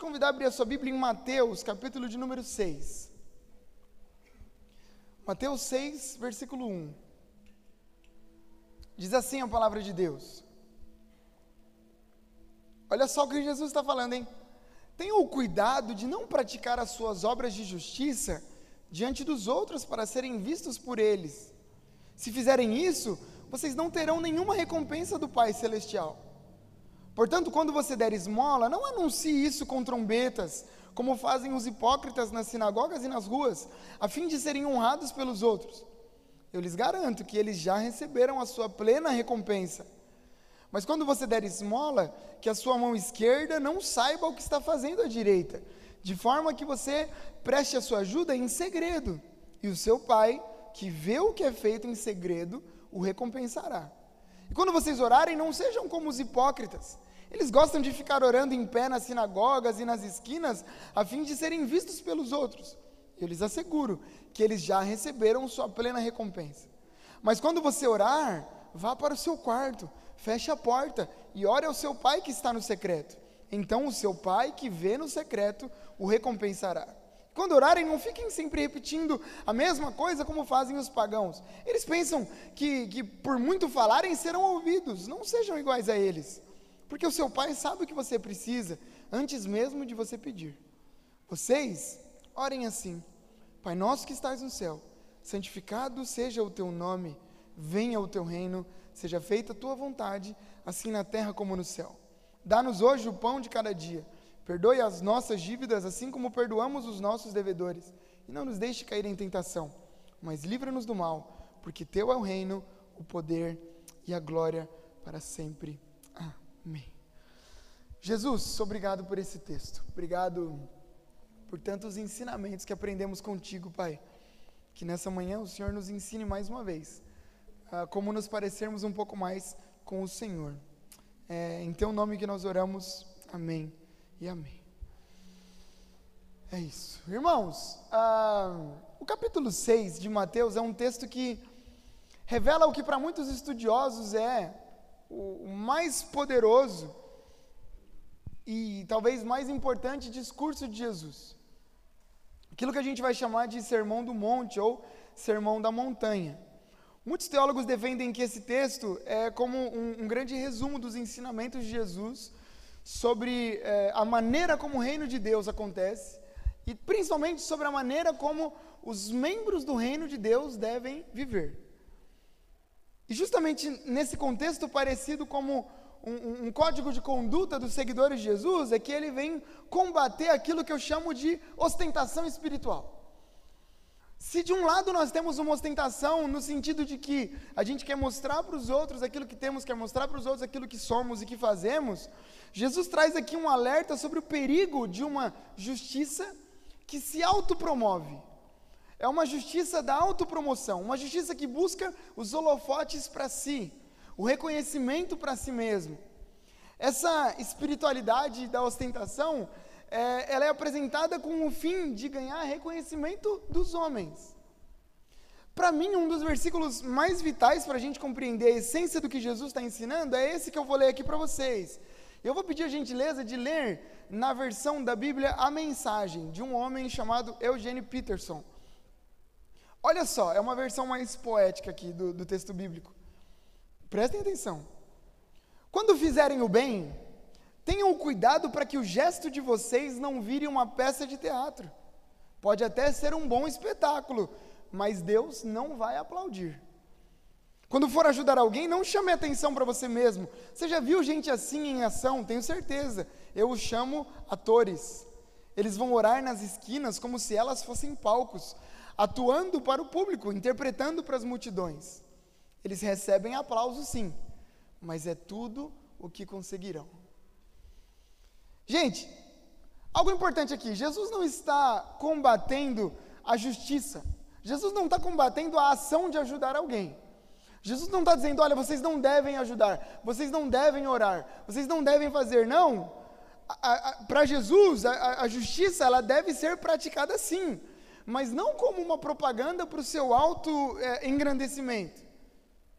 te convidar a abrir a sua Bíblia em Mateus, capítulo de número 6. Mateus 6, versículo 1. Diz assim a palavra de Deus. Olha só o que Jesus está falando, hein? Tenham o cuidado de não praticar as suas obras de justiça diante dos outros para serem vistos por eles. Se fizerem isso, vocês não terão nenhuma recompensa do Pai Celestial. Portanto, quando você der esmola, não anuncie isso com trombetas, como fazem os hipócritas nas sinagogas e nas ruas, a fim de serem honrados pelos outros. Eu lhes garanto que eles já receberam a sua plena recompensa. Mas quando você der esmola, que a sua mão esquerda não saiba o que está fazendo a direita, de forma que você preste a sua ajuda em segredo, e o seu pai, que vê o que é feito em segredo, o recompensará. E quando vocês orarem, não sejam como os hipócritas. Eles gostam de ficar orando em pé nas sinagogas e nas esquinas, a fim de serem vistos pelos outros. Eu lhes asseguro que eles já receberam sua plena recompensa. Mas quando você orar, vá para o seu quarto, feche a porta e ore ao seu pai que está no secreto. Então o seu pai que vê no secreto o recompensará. Quando orarem, não fiquem sempre repetindo a mesma coisa como fazem os pagãos. Eles pensam que, que por muito falarem serão ouvidos. Não sejam iguais a eles, porque o seu pai sabe o que você precisa antes mesmo de você pedir. Vocês orem assim: Pai nosso que estás no céu, santificado seja o teu nome, venha o teu reino, seja feita a tua vontade, assim na terra como no céu. Dá-nos hoje o pão de cada dia Perdoe as nossas dívidas, assim como perdoamos os nossos devedores. E não nos deixe cair em tentação, mas livra-nos do mal, porque Teu é o reino, o poder e a glória para sempre. Amém. Jesus, obrigado por esse texto. Obrigado por tantos ensinamentos que aprendemos contigo, Pai. Que nessa manhã o Senhor nos ensine mais uma vez uh, como nos parecermos um pouco mais com o Senhor. É, em Teu nome que nós oramos. Amém e amém. É isso. Irmãos, ah, o capítulo 6 de Mateus é um texto que revela o que para muitos estudiosos é o, mais poderoso e talvez mais importante discurso de Jesus. Aquilo que a gente vai chamar de Sermão do Monte ou Sermão da Montanha. Muitos teólogos defendem que esse texto é como um, um grande resumo dos ensinamentos de Jesus sobre é, a maneira como o reino de Deus acontece e principalmente sobre a maneira como os membros do reino de Deus devem viver. E justamente nesse contexto parecido como um, um, código de conduta dos seguidores de Jesus, é que ele vem combater aquilo que eu chamo de ostentação espiritual. Se de um lado nós temos uma ostentação no sentido de que a gente quer mostrar para os outros aquilo que temos, quer mostrar para os outros aquilo que somos e que fazemos, Jesus traz aqui um alerta sobre o perigo de uma justiça que se autopromove. É uma justiça da autopromoção, uma justiça que busca os holofotes para si, o reconhecimento para si mesmo. Essa espiritualidade da ostentação, é, ela é apresentada com o fim de ganhar reconhecimento dos homens. Para mim, um dos versículos mais vitais para a gente compreender a essência do que Jesus está ensinando é esse que eu vou ler aqui para vocês. Eu vou pedir a gentileza de ler na versão da Bíblia a mensagem de um homem chamado Eugene Peterson. Olha só, é uma versão mais poética aqui do, do texto bíblico. Prestem atenção. Quando fizerem o bem, Tenham cuidado para que o gesto de vocês não vire uma peça de teatro. Pode até ser um bom espetáculo, mas Deus não vai aplaudir. Quando for ajudar alguém, não chame atenção para você mesmo. Você já viu gente assim em ação? Tenho certeza. Eu os chamo atores. Eles vão orar nas esquinas como se elas fossem palcos, atuando para o público, interpretando para as multidões. Eles recebem aplauso, sim, mas é tudo o que conseguirão. Gente, algo importante aqui: Jesus não está combatendo a justiça, Jesus não está combatendo a ação de ajudar alguém. Jesus não está dizendo, olha, vocês não devem ajudar, vocês não devem orar, vocês não devem fazer. Não. Para Jesus, a, a, justiça ela deve ser praticada sim, mas não como uma propaganda para o seu alto é, engrandecimento.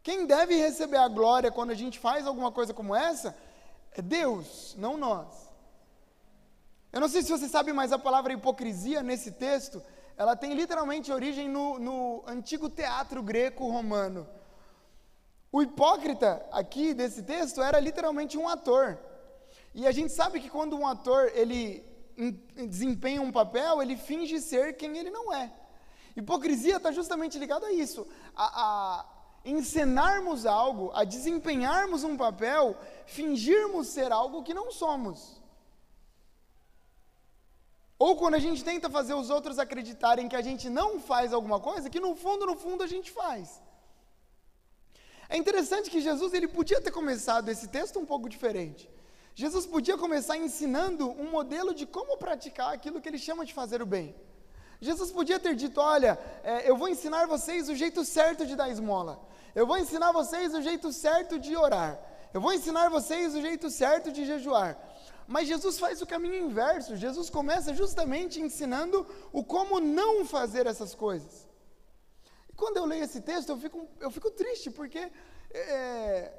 Quem deve receber a glória quando a gente faz alguma coisa como essa é Deus, não nós. Eu não sei se você sabe, mas a palavra hipocrisia nesse texto, ela tem literalmente origem no, no antigo teatro greco-romano. O hipócrita aqui desse texto era literalmente um ator. E a gente sabe que quando um ator ele desempenha um papel, ele finge ser quem ele não é. Hipocrisia está justamente ligado a isso, a, a encenarmos algo, a desempenharmos um papel, fingirmos ser algo que não somos. Ou quando a gente tenta fazer os outros acreditarem que a gente não faz alguma coisa, que no fundo, no fundo a gente faz. É interessante que Jesus ele podia ter começado esse texto um pouco diferente. Jesus podia começar ensinando um modelo de como praticar aquilo que ele chama de fazer o bem. Jesus podia ter dito: Olha, é, eu vou ensinar vocês o jeito certo de dar esmola. Eu vou ensinar vocês o jeito certo de orar. Eu vou ensinar vocês o jeito certo de jejuar. Mas Jesus faz o caminho inverso. Jesus começa justamente ensinando o como não fazer essas coisas. E quando eu leio esse texto, eu fico, eu fico triste, porque é,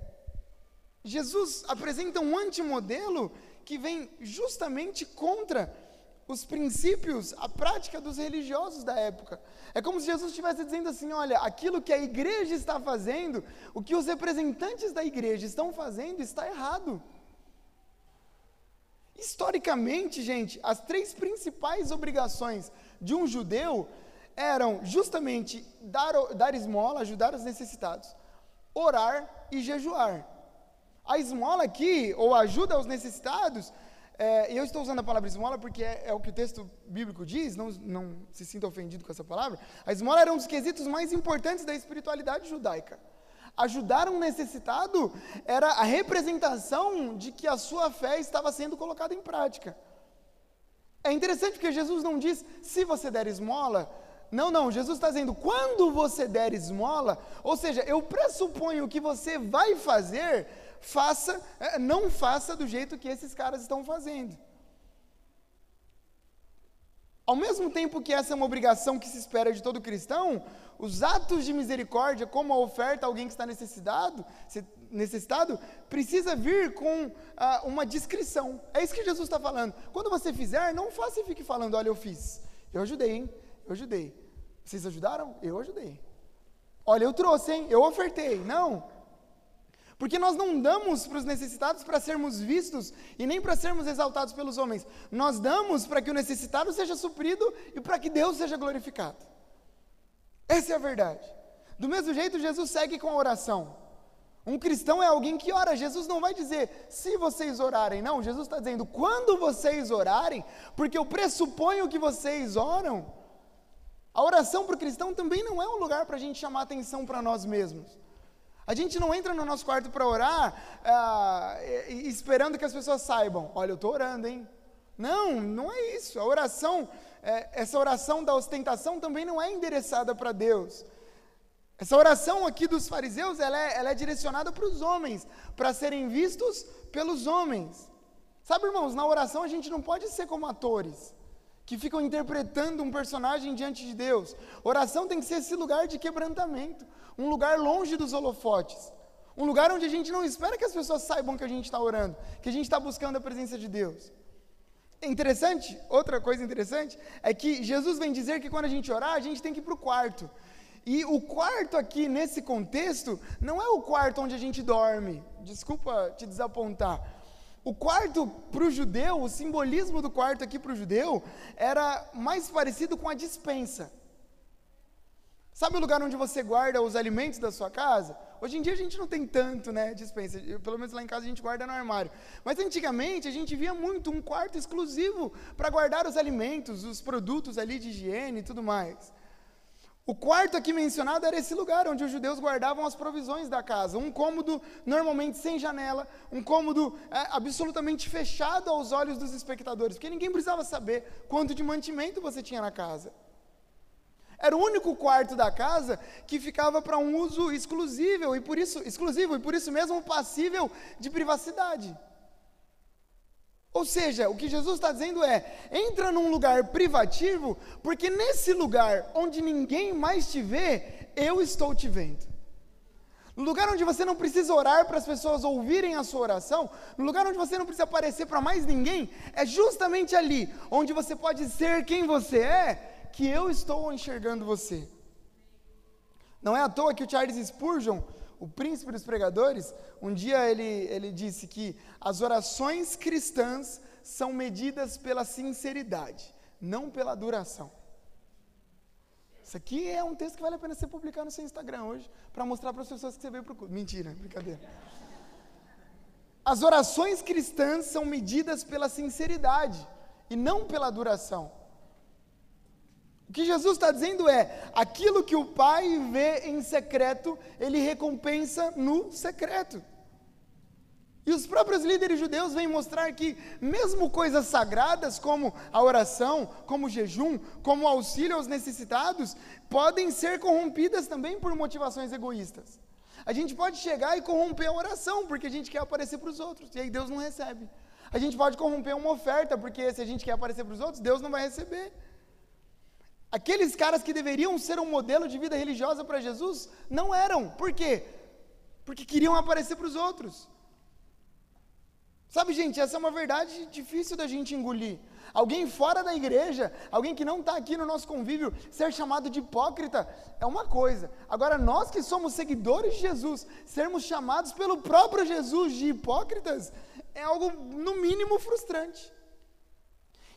Jesus apresenta um antimodelo que vem justamente contra os princípios, a prática dos religiosos da época. É como se Jesus estivesse dizendo assim: olha, aquilo que a igreja está fazendo, o que os representantes da igreja estão fazendo, está errado. Historicamente, gente, as três principais obrigações de um judeu eram justamente dar, dar esmola, ajudar os necessitados, orar e jejuar. A esmola aqui, ou ajuda aos necessitados, é, eu estou usando a palavra esmola porque é, é, o que o texto bíblico diz, não, não se sinta ofendido com essa palavra. A esmola era um dos quesitos mais importantes da espiritualidade judaica. Ajudar um necessitado era a representação de que a sua fé estava sendo colocada em prática. É interessante porque Jesus não diz se você der esmola. Não, não, Jesus está dizendo quando você der esmola, ou seja, eu pressuponho que você vai fazer faça, é, não faça do jeito que esses caras estão fazendo. Ao mesmo tempo que essa é uma obrigação que se espera de todo cristão, os atos de misericórdia, como a oferta a alguém que está necessitado, necessitado precisa vir com ah, uma descrição. É isso que Jesus está falando. Quando você fizer, não faça e fique falando: olha, eu fiz, eu ajudei, hein? Eu ajudei. Vocês ajudaram? Eu ajudei. Olha, eu trouxe, hein? Eu ofertei. Não. Porque nós não damos para os necessitados para sermos vistos e nem para sermos exaltados pelos homens. Nós damos para que o necessitado seja suprido e para que Deus seja glorificado. Essa é a verdade. Do mesmo jeito, Jesus segue com a oração. Um cristão é alguém que ora. Jesus não vai dizer se vocês orarem, não. Jesus está dizendo quando vocês orarem, porque eu pressuponho que vocês oram. A oração para o cristão também não é um lugar para a gente chamar atenção para nós mesmos. A gente não entra no nosso quarto para orar ah, esperando que as pessoas saibam, olha, eu estou orando, hein? Não, não é isso. A oração, é, essa oração da ostentação também não é endereçada para Deus. Essa oração aqui dos fariseus, ela é, ela é direcionada para os homens, para serem vistos pelos homens. Sabe, irmãos, na oração a gente não pode ser como atores que ficam interpretando um personagem diante de Deus. Oração tem que ser esse lugar de quebrantamento, um lugar longe dos holofotes, um lugar onde a gente não espera que as pessoas saibam que a gente está orando, que a gente está buscando a presença de Deus. Interessante, outra coisa interessante, é que Jesus vem dizer que quando a gente orar, a gente tem que ir para o quarto. E o quarto aqui, nesse contexto, não é o quarto onde a gente dorme. Desculpa te desapontar. O quarto para o judeu, o simbolismo do quarto aqui para o judeu, era mais parecido com a dispensa. Sabe o lugar onde você guarda os alimentos da sua casa? Hoje em dia a gente não tem tanto, né, dispensa. Eu, pelo menos lá em casa a gente guarda no armário. Mas antigamente a gente via muito um quarto exclusivo para guardar os alimentos, os produtos ali de higiene e tudo mais. O quarto aqui mencionado era esse lugar onde os judeus guardavam as provisões da casa. Um cômodo normalmente sem janela, um cômodo é, absolutamente fechado aos olhos dos espectadores, porque ninguém precisava saber quanto de mantimento você tinha na casa. Era o único quarto da casa que ficava para um uso exclusivo e por isso exclusivo e por isso mesmo passível de privacidade. Ou seja, o que Jesus está dizendo é: entra num lugar privativo, porque nesse lugar onde ninguém mais te vê, eu estou te vendo. No lugar onde você não precisa orar para as pessoas ouvirem a sua oração, no lugar onde você não precisa aparecer para mais ninguém, é justamente ali onde você pode ser quem você é, que eu estou enxergando você. Não é à toa que o Charles Spurgeon, o príncipe dos pregadores, um dia ele, ele disse que as orações cristãs são medidas pela sinceridade, não pela duração. Isso aqui é um texto que vale a pena você publicar no seu Instagram hoje, para mostrar para as pessoas que você veio para. Mentira, brincadeira. As orações cristãs são medidas pela sinceridade e não pela duração. O que Jesus está dizendo é: aquilo que o Pai vê em secreto, ele recompensa no secreto. E os próprios líderes judeus vêm mostrar que, mesmo coisas sagradas, como a oração, como o jejum, como o auxílio aos necessitados, podem ser corrompidas também por motivações egoístas. A gente pode chegar e corromper a oração, porque a gente quer aparecer para os outros, e aí Deus não recebe. A gente pode corromper uma oferta, porque se a gente quer aparecer para os outros, Deus não vai receber. Aqueles caras que deveriam ser um modelo de vida religiosa para Jesus, não eram. Por quê? Porque queriam aparecer para os outros. Sabe, gente, essa é uma verdade difícil da gente engolir. Alguém fora da igreja, alguém que não está aqui no nosso convívio, ser chamado de hipócrita é uma coisa. Agora, nós que somos seguidores de Jesus, sermos chamados pelo próprio Jesus de hipócritas, é algo, no mínimo, frustrante.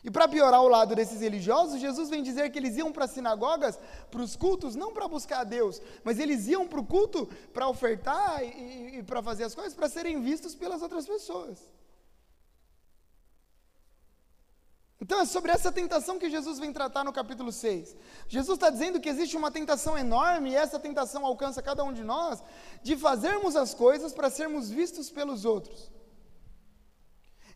E para piorar o lado desses religiosos, Jesus vem dizer que eles iam para as sinagogas, para os cultos, não para buscar a Deus, mas eles iam para o culto para ofertar e, e para fazer as coisas, para serem vistos pelas outras pessoas. Então é sobre essa tentação que Jesus vem tratar no capítulo 6. Jesus está dizendo que existe uma tentação enorme, e essa tentação alcança cada um de nós, de fazermos as coisas para sermos vistos pelos outros.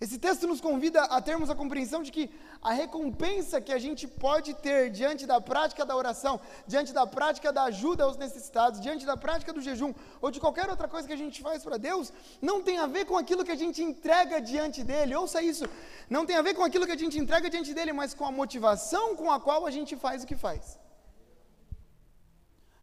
Esse texto nos convida a termos a compreensão de que a recompensa que a gente pode ter diante da prática da oração, diante da prática da ajuda aos necessitados, diante da prática do jejum, ou de qualquer outra coisa que a gente faz para Deus, não tem a ver com aquilo que a gente entrega diante dele. Ouça isso. Não tem a ver com aquilo que a gente entrega diante dele, mas com a motivação com a qual a gente faz o que faz.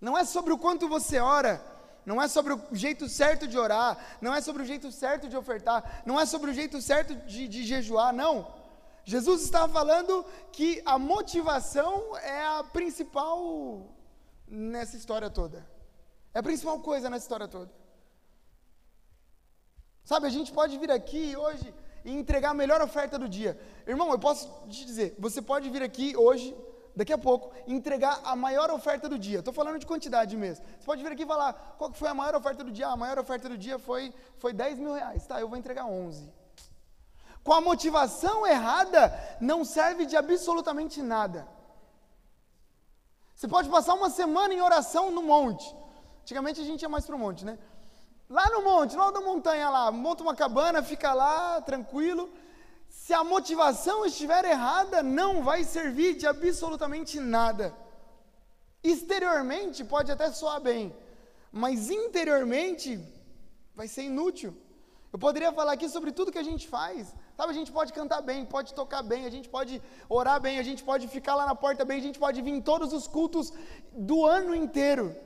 Não é sobre o quanto você ora, não é sobre o jeito certo de orar, não é sobre o jeito certo de ofertar, não é sobre o jeito certo de, de jejuar, não. Jesus estava falando que a motivação é a principal nessa história toda. É a principal coisa nessa história toda. Sabe, a gente pode vir aqui hoje e entregar a melhor oferta do dia. Irmão, eu posso te dizer, você pode vir aqui hoje daqui a pouco, entregar a maior oferta do dia. Estou falando de quantidade mesmo. Você pode vir aqui e falar, qual foi a maior oferta do dia? Ah, a maior oferta do dia foi, foi 10 mil reais. Tá, eu vou entregar 11. Com a motivação errada, não serve de absolutamente nada. Você pode passar uma semana em oração no monte. Antigamente a gente ia mais para o monte, né? Lá no monte, lá da montanha lá, monta uma cabana, fica lá, tranquilo se a motivação estiver errada, não vai servir de absolutamente nada. Exteriormente pode até soar bem, mas interiormente vai ser inútil. Eu poderia falar aqui sobre tudo que a gente faz. Sabe, a gente pode cantar bem, pode tocar bem, a gente pode orar bem, a gente pode ficar lá na porta bem, a gente pode vir em todos os cultos do ano inteiro.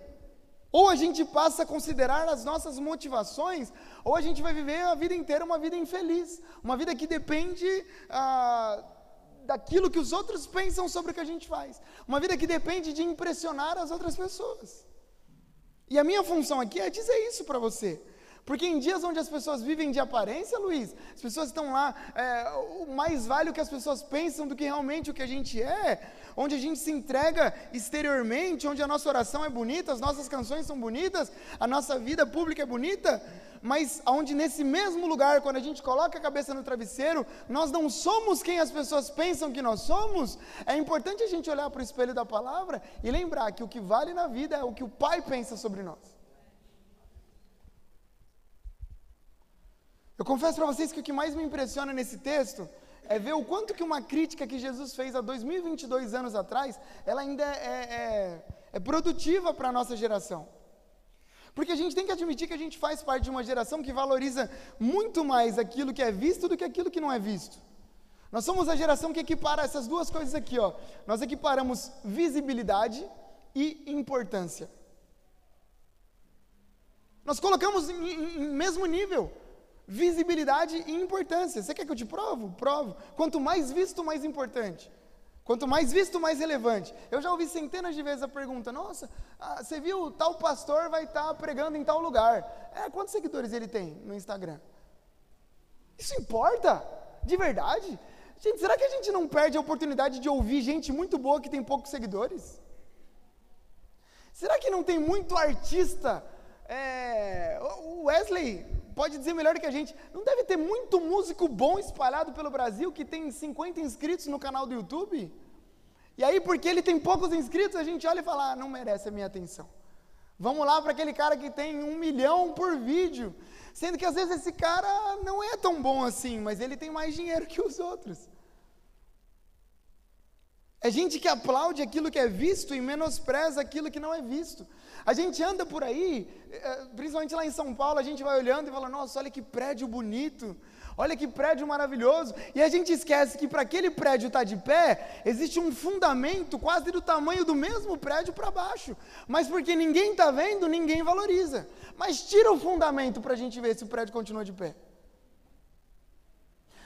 Ou a gente passa a considerar as nossas motivações, ou a gente vai viver a vida inteira uma vida infeliz, uma vida que depende ah, daquilo que os outros pensam sobre o que a gente faz, uma vida que depende de impressionar as outras pessoas. E a minha função aqui é dizer isso para você. Porque em dias onde as pessoas vivem de aparência, Luiz, as pessoas estão lá, é, o mais vale o que as pessoas pensam do que realmente o que a gente é, onde a gente se entrega exteriormente, onde a nossa oração é bonita, as nossas canções são bonitas, a nossa vida pública é bonita, mas onde nesse mesmo lugar, quando a gente coloca a cabeça no travesseiro, nós não somos quem as pessoas pensam que nós somos, é importante a gente olhar para o espelho da palavra e lembrar que o que vale na vida é o que o Pai pensa sobre nós. Eu confesso para vocês que o que mais me impressiona nesse texto é ver o quanto que uma crítica que Jesus fez há 2022 anos atrás, ela ainda é, é, é produtiva para a nossa geração. Porque a gente tem que admitir que a gente faz parte de uma geração que valoriza muito mais aquilo que é visto do que aquilo que não é visto. Nós somos a geração que equipara essas duas coisas aqui, ó. Nós equiparamos visibilidade e importância. Nós colocamos em, em, em mesmo nível visibilidade e importância. Você quer que eu te provo? Provo. Quanto mais visto, mais importante. Quanto mais visto, mais relevante. Eu já ouvi centenas de vezes a pergunta: Nossa, ah, você viu tal pastor vai estar tá pregando em tal lugar? É, quantos seguidores ele tem no Instagram? Isso importa? De verdade? Gente, será que a gente não perde a oportunidade de ouvir gente muito boa que tem poucos seguidores? Será que não tem muito artista? É, Wesley pode dizer melhor que a gente. Não deve ter muito músico bom espalhado pelo Brasil que tem 50 inscritos no canal do YouTube? E aí, porque ele tem poucos inscritos, a gente olha e fala: ah, não merece a minha atenção. Vamos lá para aquele cara que tem um milhão por vídeo. Sendo que às vezes esse cara não é tão bom assim, mas ele tem mais dinheiro que os outros. É gente que aplaude aquilo que é visto e menospreza aquilo que não é visto. A gente anda por aí, eh, principalmente lá em São Paulo, a gente vai olhando e fala: nossa, olha que prédio bonito, olha que prédio maravilhoso. E a gente esquece que para aquele prédio estar tá de pé, existe um fundamento quase do tamanho do mesmo prédio para baixo. Mas porque ninguém está vendo, ninguém valoriza. Mas tira o fundamento para a gente ver se o prédio continua de pé.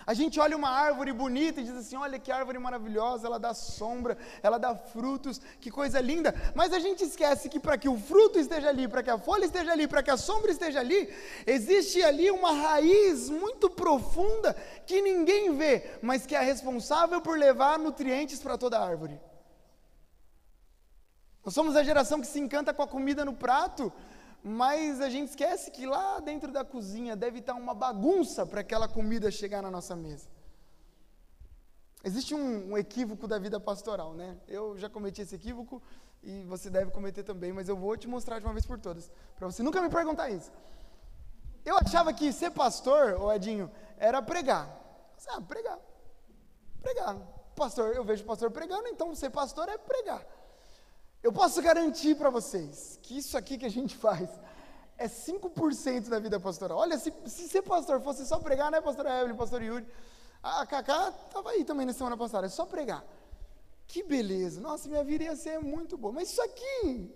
A gente olha uma árvore bonita e diz assim: olha que árvore maravilhosa, ela dá sombra, ela dá frutos, que coisa linda. Mas a gente esquece que para que o fruto esteja ali, para que a folha esteja ali, para que a sombra esteja ali, existe ali uma raiz muito profunda que ninguém vê, mas que é responsável por levar nutrientes para toda a árvore. Nós somos a geração que se encanta com a comida no prato, mas a gente esquece que lá dentro da cozinha deve estar uma bagunça para aquela comida chegar na nossa mesa. Existe um, um, equívoco da vida pastoral, né? Eu já cometi esse equívoco e você deve cometer também, mas eu vou te mostrar de uma vez por todas, para você nunca me perguntar isso. Eu achava que ser pastor, ô Edinho, era pregar. Ah, pregar. Pregar. Pastor, eu vejo pastor pregando, então ser pastor é pregar. Eu posso garantir para vocês que isso aqui que a gente faz é 5% da vida pastoral. Olha, se, se ser pastor fosse só pregar, né, pastor Evelyn, pastor Yuri? A Cacá estava aí também na semana passada, é só pregar. Que beleza, nossa, minha vida ia ser muito boa. Mas isso aqui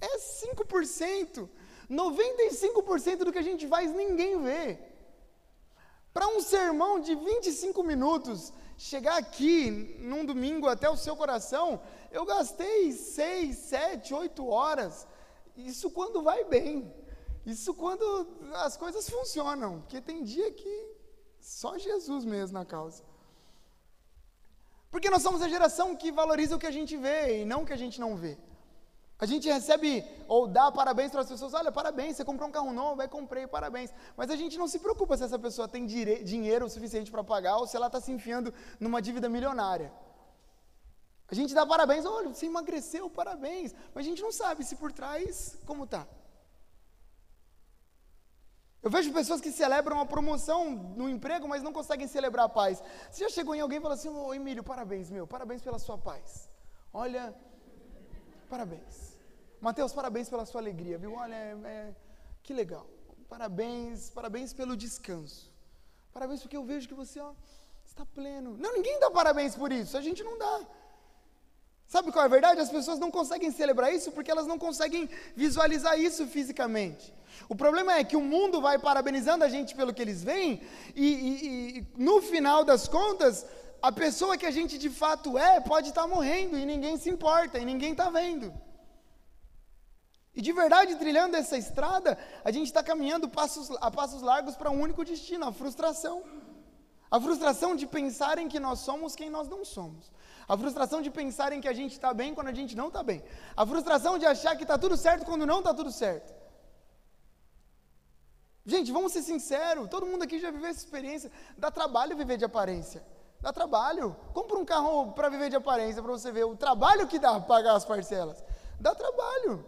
é 5%. 95% do que a gente faz ninguém vê. Para um sermão de 25 minutos chegar aqui num domingo até o seu coração, eu gastei seis, sete, oito horas. Isso quando vai bem. Isso quando as coisas funcionam. Porque tem dia que só Jesus mesmo na causa. Porque nós somos a geração que valoriza o que a gente vê e não o que a gente não vê. A gente recebe ou dá parabéns para as pessoas, olha, parabéns, você comprou um carro novo, vai comprei, parabéns. Mas a gente não se preocupa se essa pessoa tem dinheiro suficiente para pagar ou se ela está se enfiando numa dívida milionária. A gente dá parabéns, olha, você emagreceu, parabéns. Mas a gente não sabe se por trás como tá. Eu vejo pessoas que celebram a promoção no emprego, mas não conseguem celebrar a paz. Você já chegou em alguém e falou assim, ô Emílio, parabéns, meu, parabéns pela sua paz. Olha, parabéns. Mateus, parabéns pela sua alegria, viu? Olha, é, é, que legal. Parabéns, parabéns pelo descanso. Parabéns porque eu vejo que você ó, está pleno. Não, ninguém dá parabéns por isso, a gente não dá. Sabe qual é a verdade? As pessoas não conseguem celebrar isso porque elas não conseguem visualizar isso fisicamente. O problema é que o mundo vai parabenizando a gente pelo que eles veem, e, e, e no final das contas, a pessoa que a gente de fato é pode estar morrendo e ninguém se importa, e ninguém está vendo. E de verdade, trilhando essa estrada, a gente está caminhando passos, a passos largos para um único destino, a frustração. A frustração de pensarem que nós somos quem nós não somos. A frustração de pensarem que a gente está bem quando a gente não está bem. A frustração de achar que está tudo certo quando não está tudo certo. Gente, vamos ser sinceros, todo mundo aqui já viveu essa experiência. Dá trabalho viver de aparência. Dá trabalho. Compra um carro para viver de aparência, para você ver o trabalho que dá pagar as parcelas. Dá trabalho.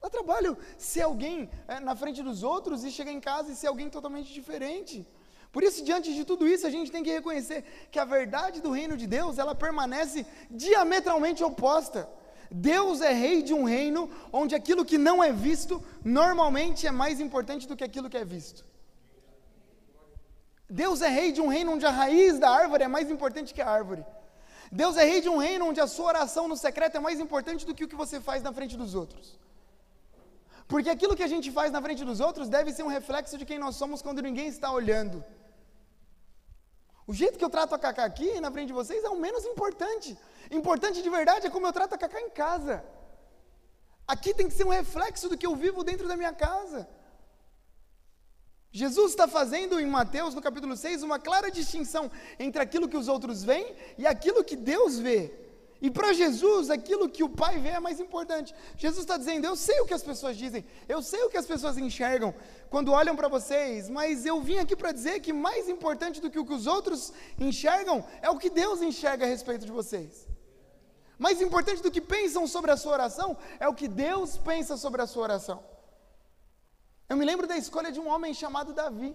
Dá trabalho ser alguém é, na frente dos outros e chegar em casa e ser alguém totalmente diferente. Por isso, diante de tudo isso, a gente tem que reconhecer que a verdade do reino de Deus, ela permanece diametralmente oposta. Deus é rei de um reino onde aquilo que não é visto normalmente é mais importante do que aquilo que é visto. Deus é rei de um reino onde a raiz da árvore é mais importante que a árvore. Deus é rei de um reino onde a sua oração no secreto é mais importante do que o que você faz na frente dos outros. Porque aquilo que a gente faz na frente dos outros deve ser um reflexo de quem nós somos quando ninguém está olhando. O jeito que eu trato a Cacá aqui na frente de vocês é o menos importante. Importante de verdade é como eu trato a Cacá em casa. Aqui tem que ser um reflexo do que eu vivo dentro da minha casa. Jesus está fazendo em Mateus, no capítulo 6, uma clara distinção entre aquilo que os outros veem e aquilo que Deus vê. E para Jesus, aquilo que o Pai vê é mais importante. Jesus está dizendo: Eu sei o que as pessoas dizem, eu sei o que as pessoas enxergam quando olham para vocês, mas eu vim aqui para dizer que mais importante do que o que os outros enxergam é o que Deus enxerga a respeito de vocês. Mais importante do que pensam sobre a sua oração é o que Deus pensa sobre a sua oração. Eu me lembro da escolha de um homem chamado Davi.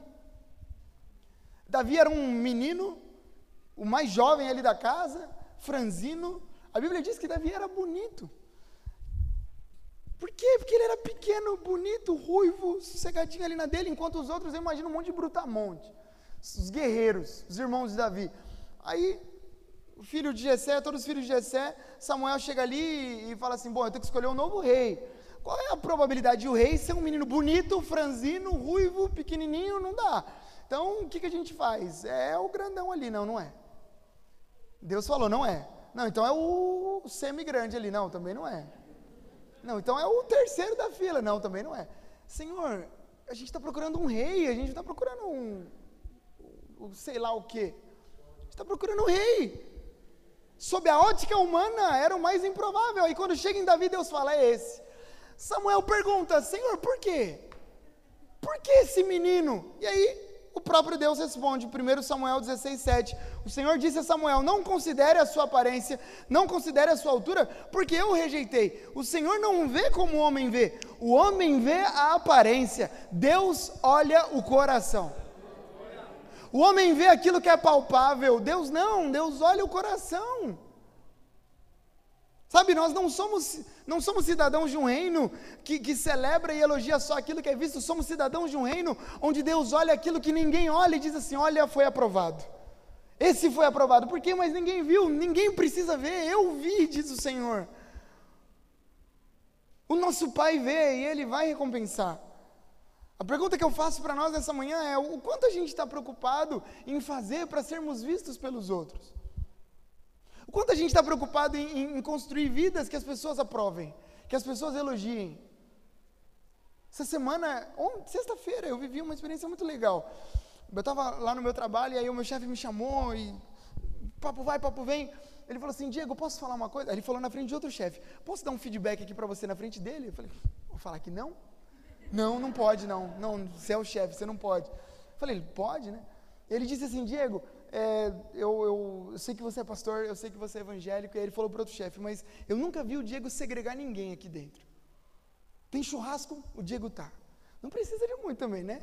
Davi era um menino, o mais jovem ali da casa, franzino, a Bíblia diz que Davi era bonito. Por quê? Porque ele era pequeno, bonito, ruivo, sossegadinho ali na dele, enquanto os outros, eu imagino um monte de brutamonte. Os guerreiros, os irmãos de Davi. Aí, o filho de Jessé, todos os filhos de Jessé, Samuel chega ali e fala assim: Bom, eu tenho que escolher um novo rei. Qual é a probabilidade de o rei ser um menino bonito, franzino, ruivo, pequenininho? Não dá. Então, o que, que a gente faz? É o grandão ali, não, não é. Deus falou, não é. Não, então é o semi-grande ali. Não, também não é. Não, então é o terceiro da fila. Não, também não é. Senhor, a gente está procurando um rei, a gente não está procurando um, um, sei lá o quê. A gente está procurando um rei. Sob a ótica humana, era o mais improvável. Aí quando chega em Davi, Deus fala, é esse. Samuel pergunta, Senhor, por quê? Por que esse menino? E aí o próprio Deus responde, 1 Samuel 16, 7. O Senhor disse a Samuel: Não considere a sua aparência, não considere a sua altura, porque eu o rejeitei. O Senhor não vê como o homem vê, o homem vê a aparência, Deus olha o coração. O homem vê aquilo que é palpável, Deus não, Deus olha o coração. Sabe, nós não somos, não somos cidadãos de um reino que, que celebra e elogia só aquilo que é visto, somos cidadãos de um reino onde Deus olha aquilo que ninguém olha e diz assim: olha, foi aprovado. Esse foi aprovado. Por quê? Mas ninguém viu, ninguém precisa ver, eu vi, diz o Senhor. O nosso Pai vê e Ele vai recompensar. A pergunta que eu faço para nós nessa manhã é: o quanto a gente está preocupado em fazer para sermos vistos pelos outros? O quanto a gente está preocupado em, em, construir vidas que as pessoas aprovem, que as pessoas elogiem. Essa semana, sexta-feira, eu vivi uma experiência muito legal. Eu estava lá no meu trabalho e aí o meu chefe me chamou e papo vai, papo vem. Ele falou assim, Diego, posso falar uma coisa? Ele falou na frente de outro chefe, posso dar um feedback aqui para você na frente dele? Eu falei, vou falar que não? Não, não pode não. Não, você é o chefe, você não pode. Eu falei, pode, né? Ele disse assim, Diego, é, eu, eu, sei que você é pastor, eu sei que você é evangélico, e aí ele falou para outro chefe, mas eu nunca vi o Diego segregar ninguém aqui dentro. Tem churrasco, o Diego tá. Não precisa de muito também, né?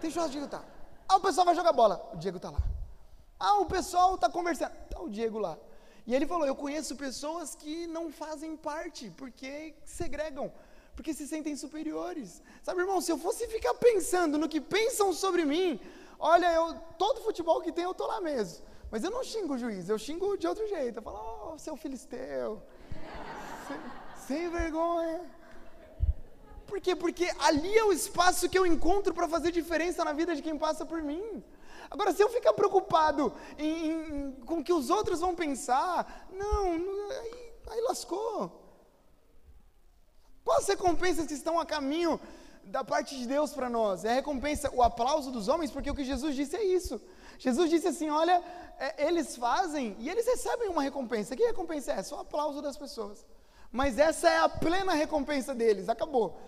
Tem churrasco, o Diego tá. Ah, o pessoal vai jogar bola, o Diego tá lá. Ah, o pessoal tá conversando, tá o Diego lá. E ele falou, eu conheço pessoas que não fazem parte, porque segregam, porque se sentem superiores. Sabe, irmão, se eu fosse ficar pensando no que pensam sobre mim, Olha, eu, todo futebol que tem eu tô lá mesmo. Mas eu não xingo o juiz, eu xingo de outro jeito. Eu falo, oh, seu filisteu. sem, sem vergonha. Por quê? Porque ali é o espaço que eu encontro para fazer diferença na vida de quem passa por mim. Agora, se eu ficar preocupado em, em, com o que os outros vão pensar, não, aí, aí lascou. Quais recompensas que estão a caminho da parte de Deus para nós. É a recompensa, o aplauso dos homens, porque o que Jesus disse é isso. Jesus disse assim: olha, é, eles fazem e eles recebem uma recompensa. Que recompensa é? Só o aplauso das pessoas. Mas essa é a plena recompensa deles. Acabou.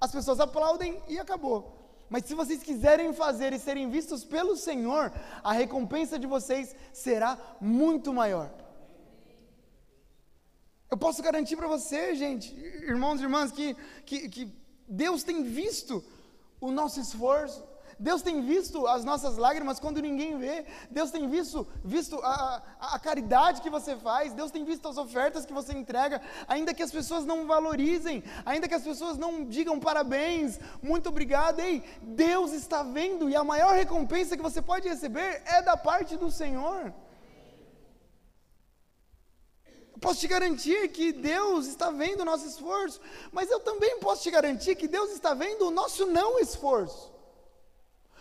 As pessoas aplaudem e acabou. Mas se vocês quiserem fazer e serem vistos pelo Senhor, a recompensa de vocês será muito maior. Eu posso garantir para você, gente, irmãos e irmãs, que, que, que Deus tem visto o nosso esforço. Deus tem visto as nossas lágrimas quando ninguém vê. Deus tem visto, visto a, a, a, caridade que você faz. Deus tem visto as ofertas que você entrega. Ainda que as pessoas não valorizem, ainda que as pessoas não digam parabéns, muito obrigado. Ei, Deus está vendo e a maior recompensa que você pode receber é da parte do Senhor. Posso te garantir que Deus está vendo o nosso esforço, mas eu também posso te garantir que Deus está vendo o nosso não esforço.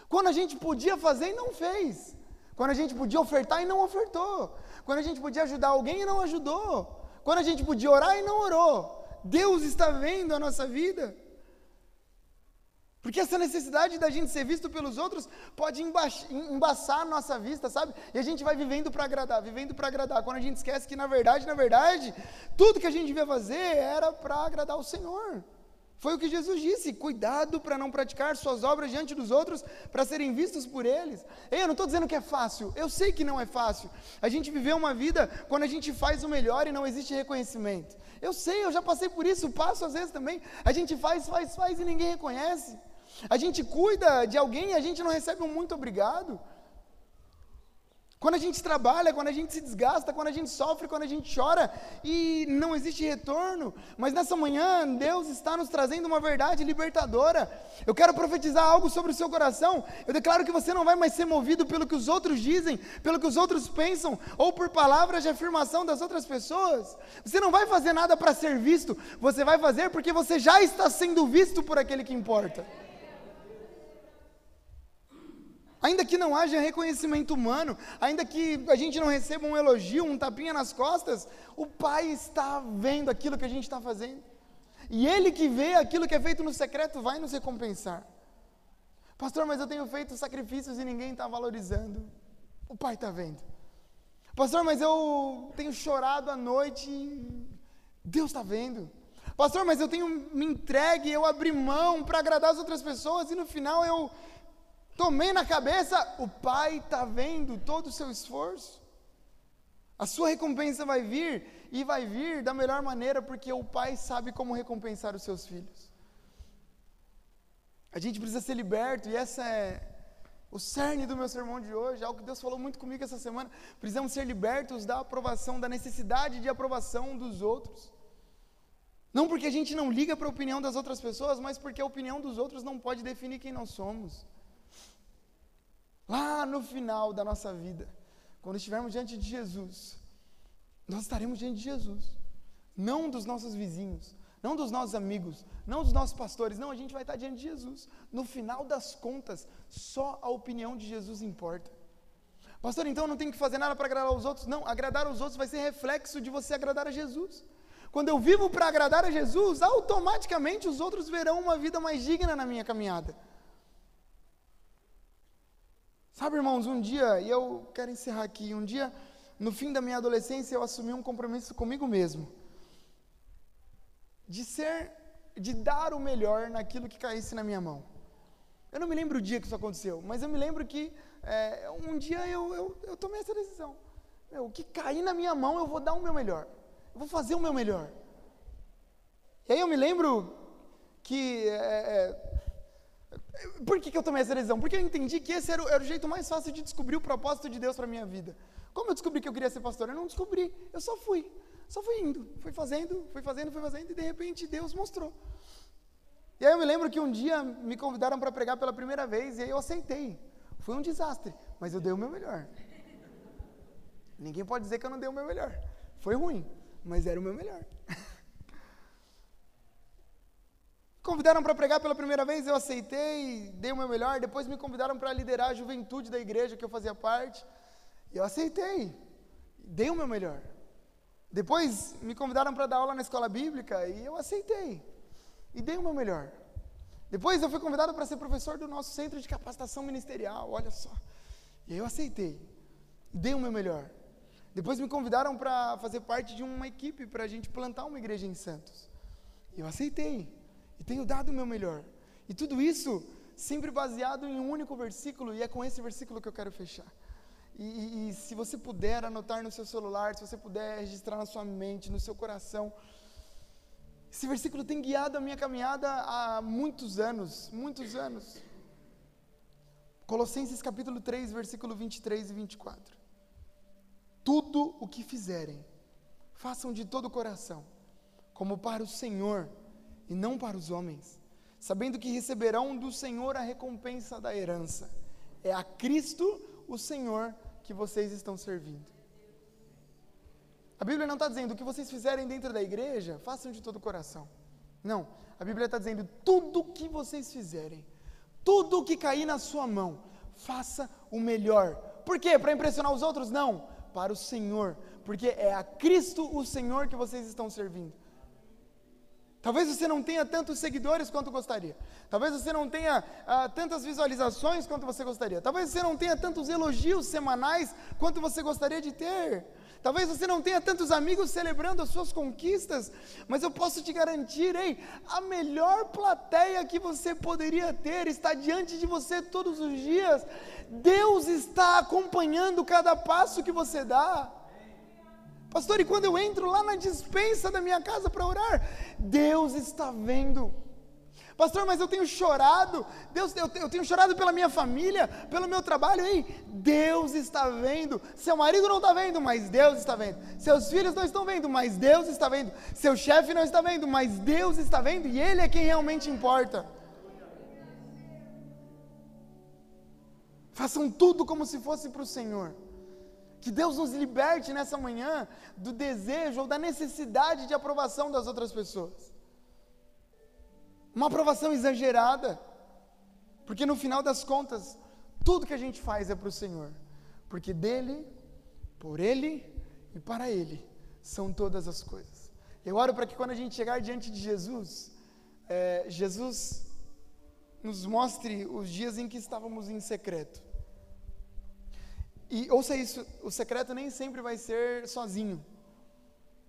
Quando a gente podia fazer e não fez. Quando a gente podia ofertar e não ofertou. Quando a gente podia ajudar alguém e não ajudou. Quando a gente podia orar e não orou. Deus está vendo a nossa vida. Porque essa necessidade da gente ser visto pelos outros pode embaçar a nossa vista, sabe? E a gente vai vivendo para agradar, vivendo para agradar. Quando a gente esquece que, na verdade, na verdade, tudo que a gente devia fazer era para agradar o Senhor. Foi o que Jesus disse: cuidado para não praticar suas obras diante dos outros para serem vistos por eles. Ei, eu não estou dizendo que é fácil, eu sei que não é fácil. A gente viveu uma vida quando a gente faz o melhor e não existe reconhecimento. Eu sei, eu já passei por isso, passo às vezes também. A gente faz, faz, faz e ninguém reconhece. A gente cuida de alguém e a gente não recebe um muito obrigado. Quando a gente trabalha, quando a gente se desgasta, quando a gente sofre, quando a gente chora e não existe retorno. Mas nessa manhã, Deus está nos trazendo uma verdade libertadora. Eu quero profetizar algo sobre o seu coração. Eu declaro que você não vai mais ser movido pelo que os outros dizem, pelo que os outros pensam, ou por palavras de afirmação das outras pessoas. Você não vai fazer nada para ser visto, você vai fazer porque você já está sendo visto por aquele que importa. Ainda que não haja reconhecimento humano, ainda que a gente não receba um elogio, um tapinha nas costas, o Pai está vendo aquilo que a gente está fazendo. E Ele que vê aquilo que é feito no secreto vai nos recompensar. Pastor, mas eu tenho feito sacrifícios e ninguém está valorizando. O Pai está vendo. Pastor, mas eu tenho chorado à noite. Deus está vendo. Pastor, mas eu tenho me entregue, eu abri mão para agradar as outras pessoas e no final eu Tomei na cabeça, o Pai está vendo todo o seu esforço. A sua recompensa vai vir e vai vir da melhor maneira, porque o Pai sabe como recompensar os seus filhos. A gente precisa ser liberto, e essa é o cerne do meu sermão de hoje, algo que Deus falou muito comigo essa semana. Precisamos ser libertos da aprovação, da necessidade de aprovação dos outros. Não porque a gente não liga para a opinião das outras pessoas, mas porque a opinião dos outros não pode definir quem nós somos. Lá no final da nossa vida, quando estivermos diante de Jesus, nós estaremos diante de Jesus. Não dos nossos vizinhos, não dos nossos amigos, não dos nossos pastores, não, a gente vai estar diante de Jesus. No final das contas, só a opinião de Jesus importa. Pastor, então não tem que fazer nada para agradar os outros? Não, agradar os outros vai ser reflexo de você agradar a Jesus. Quando eu vivo para agradar a Jesus, automaticamente os outros verão uma vida mais digna na minha caminhada. Sabe, irmãos, um dia, e eu quero encerrar aqui, um dia, no fim da minha adolescência, eu assumi um compromisso comigo mesmo. De ser, de dar o melhor naquilo que caísse na minha mão. Eu não me lembro o dia que isso aconteceu, mas eu me lembro que é, um dia eu, eu, eu, tomei essa decisão. Meu, o que cair na minha mão, eu vou dar o meu melhor. Eu vou fazer o meu melhor. E aí eu me lembro que é, é por que, que eu tomei essa decisão? Porque eu entendi que esse era o, era o jeito mais fácil de descobrir o propósito de Deus para minha vida. Como eu descobri que eu queria ser pastor? Eu não descobri, eu só fui. Só fui indo, fui fazendo, fui fazendo, fui fazendo, e de repente Deus mostrou. E aí eu me lembro que um dia me convidaram para pregar pela primeira vez, e aí eu aceitei. Foi um desastre, mas eu dei o meu melhor. Ninguém pode dizer que eu não dei o meu melhor. Foi ruim, mas era o meu melhor. Convidaram para pregar pela primeira vez, eu aceitei, dei o meu melhor. Depois me convidaram para liderar a juventude da igreja que eu fazia parte. Eu aceitei, dei o meu melhor. Depois me convidaram para dar aula na escola bíblica e eu aceitei, e dei o meu melhor. Depois eu fui convidado para ser professor do nosso centro de capacitação ministerial, olha só. E eu aceitei, dei o meu melhor. Depois me convidaram para fazer parte de uma equipe para a gente plantar uma igreja em Santos. Eu aceitei e tenho dado o meu melhor. E tudo isso sempre baseado em um único versículo, e é com esse versículo que eu quero fechar. E, e, se você puder anotar no seu celular, se você puder registrar na sua mente, no seu coração, esse versículo tem guiado a minha caminhada há muitos anos, muitos anos. Colossenses capítulo 3, versículo 23 e 24. Tudo o que fizerem, façam de todo o coração, como para o Senhor e não para os homens, sabendo que receberão do Senhor a recompensa da herança. É a Cristo, o Senhor, que vocês estão servindo. A Bíblia não está dizendo o que vocês fizerem dentro da igreja, façam de todo o coração. Não. A Bíblia está dizendo tudo o que vocês fizerem, tudo o que cair na sua mão, faça o melhor. Por quê? Para impressionar os outros? Não. Para o Senhor. Porque é a Cristo o Senhor que vocês estão servindo. Talvez você não tenha tantos seguidores quanto gostaria. Talvez você não tenha ah, tantas visualizações quanto você gostaria. Talvez você não tenha tantos elogios semanais quanto você gostaria de ter. Talvez você não tenha tantos amigos celebrando as suas conquistas, mas eu posso te garantir, ei, a melhor plateia que você poderia ter está diante de você todos os dias. Deus está acompanhando cada passo que você dá. Pastor, e quando eu entro lá na dispensa da minha casa para orar, Deus está vendo. Pastor, mas eu tenho chorado, Deus, eu, eu tenho chorado pela minha família, pelo meu trabalho, ei, Deus está vendo. Seu marido não está vendo, mas Deus está vendo. Seus filhos não estão vendo, mas Deus está vendo. Seu chefe não está vendo, mas Deus está vendo e Ele é quem realmente importa. Façam tudo como se fosse para o Senhor. Que Deus nos liberte nessa manhã do desejo ou da necessidade de aprovação das outras pessoas. Uma aprovação exagerada. Porque no final das contas, tudo que a gente faz é para o Senhor. Porque dele, por ele e para ele são todas as coisas. Eu oro para que quando a gente chegar diante de Jesus, é, Jesus nos mostre os dias em que estávamos em secreto e ouça isso, o secreto nem sempre vai ser sozinho.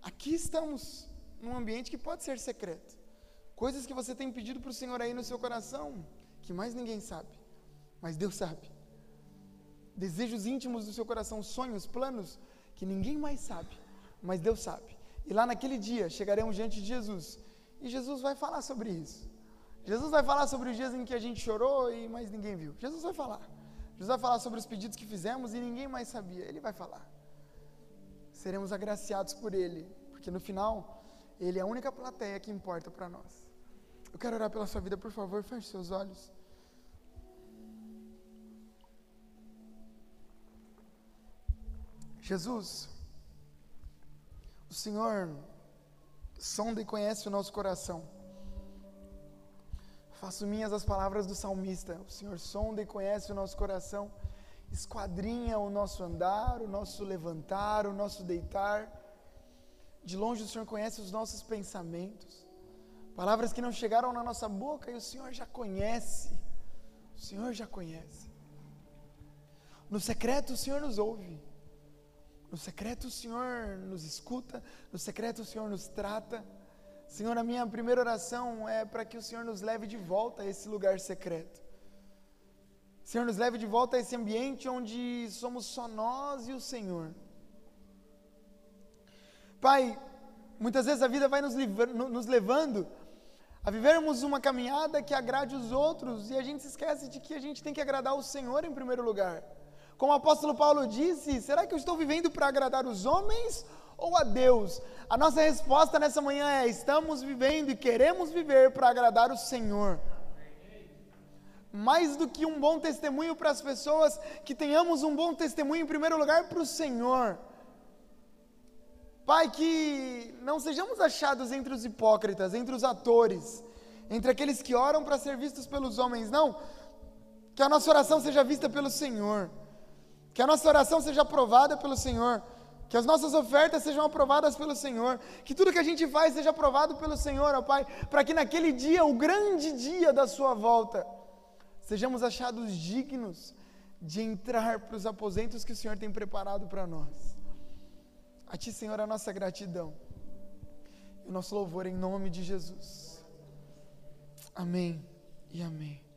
Aqui estamos num ambiente que pode ser secreto. Coisas que você tem pedido para o Senhor aí no seu coração, que mais ninguém sabe, mas Deus sabe. Desejos íntimos do seu coração, sonhos, planos, que ninguém mais sabe, mas Deus sabe. E lá naquele dia chegaremos diante de Jesus, e Jesus vai falar sobre isso. Jesus vai falar sobre os dias em que a gente chorou e mais ninguém viu. Jesus vai falar. Jesus vai falar sobre os pedidos que fizemos e ninguém mais sabia. Ele vai falar. Seremos agraciados por Ele, porque no final, Ele é a única plateia que importa para nós. Eu quero orar pela sua vida, por favor, feche seus olhos. Jesus, o Senhor sonda e conhece o nosso coração. Faço minhas as palavras do salmista. O Senhor sonda e conhece o nosso coração, esquadrinha o nosso andar, o nosso levantar, o nosso deitar. De longe o Senhor conhece os nossos pensamentos. Palavras que não chegaram na nossa boca e o Senhor já conhece. O Senhor já conhece. No secreto o Senhor nos ouve. No secreto o Senhor nos escuta. No secreto o Senhor nos trata. Senhor, a minha primeira oração é para que o Senhor nos leve de volta a esse lugar secreto. Senhor, nos leve de volta a esse ambiente onde somos só nós e o Senhor. Pai, muitas vezes a vida vai nos, nos levando a vivermos uma caminhada que agrade os outros e a gente se esquece de que a gente tem que agradar o Senhor em primeiro lugar. Como o apóstolo Paulo disse, será que eu estou vivendo para agradar os homens ou a Deus? A nossa resposta nessa manhã é: estamos vivendo e queremos viver para agradar o Senhor. Mais do que um bom testemunho para as pessoas, que tenhamos um bom testemunho em primeiro lugar para o Senhor. Pai, que não sejamos achados entre os hipócritas, entre os atores, entre aqueles que oram para ser vistos pelos homens, não. Que a nossa oração seja vista pelo Senhor, que a nossa oração seja aprovada pelo Senhor. Que as nossas ofertas sejam aprovadas pelo Senhor. Que tudo que a gente faz seja aprovado pelo Senhor, ó Pai. Para que naquele dia, o grande dia da Sua volta, sejamos achados dignos de entrar para os aposentos que o Senhor tem preparado para nós. A Ti, Senhor, a nossa gratidão. E o nosso louvor em nome de Jesus. Amém e amém.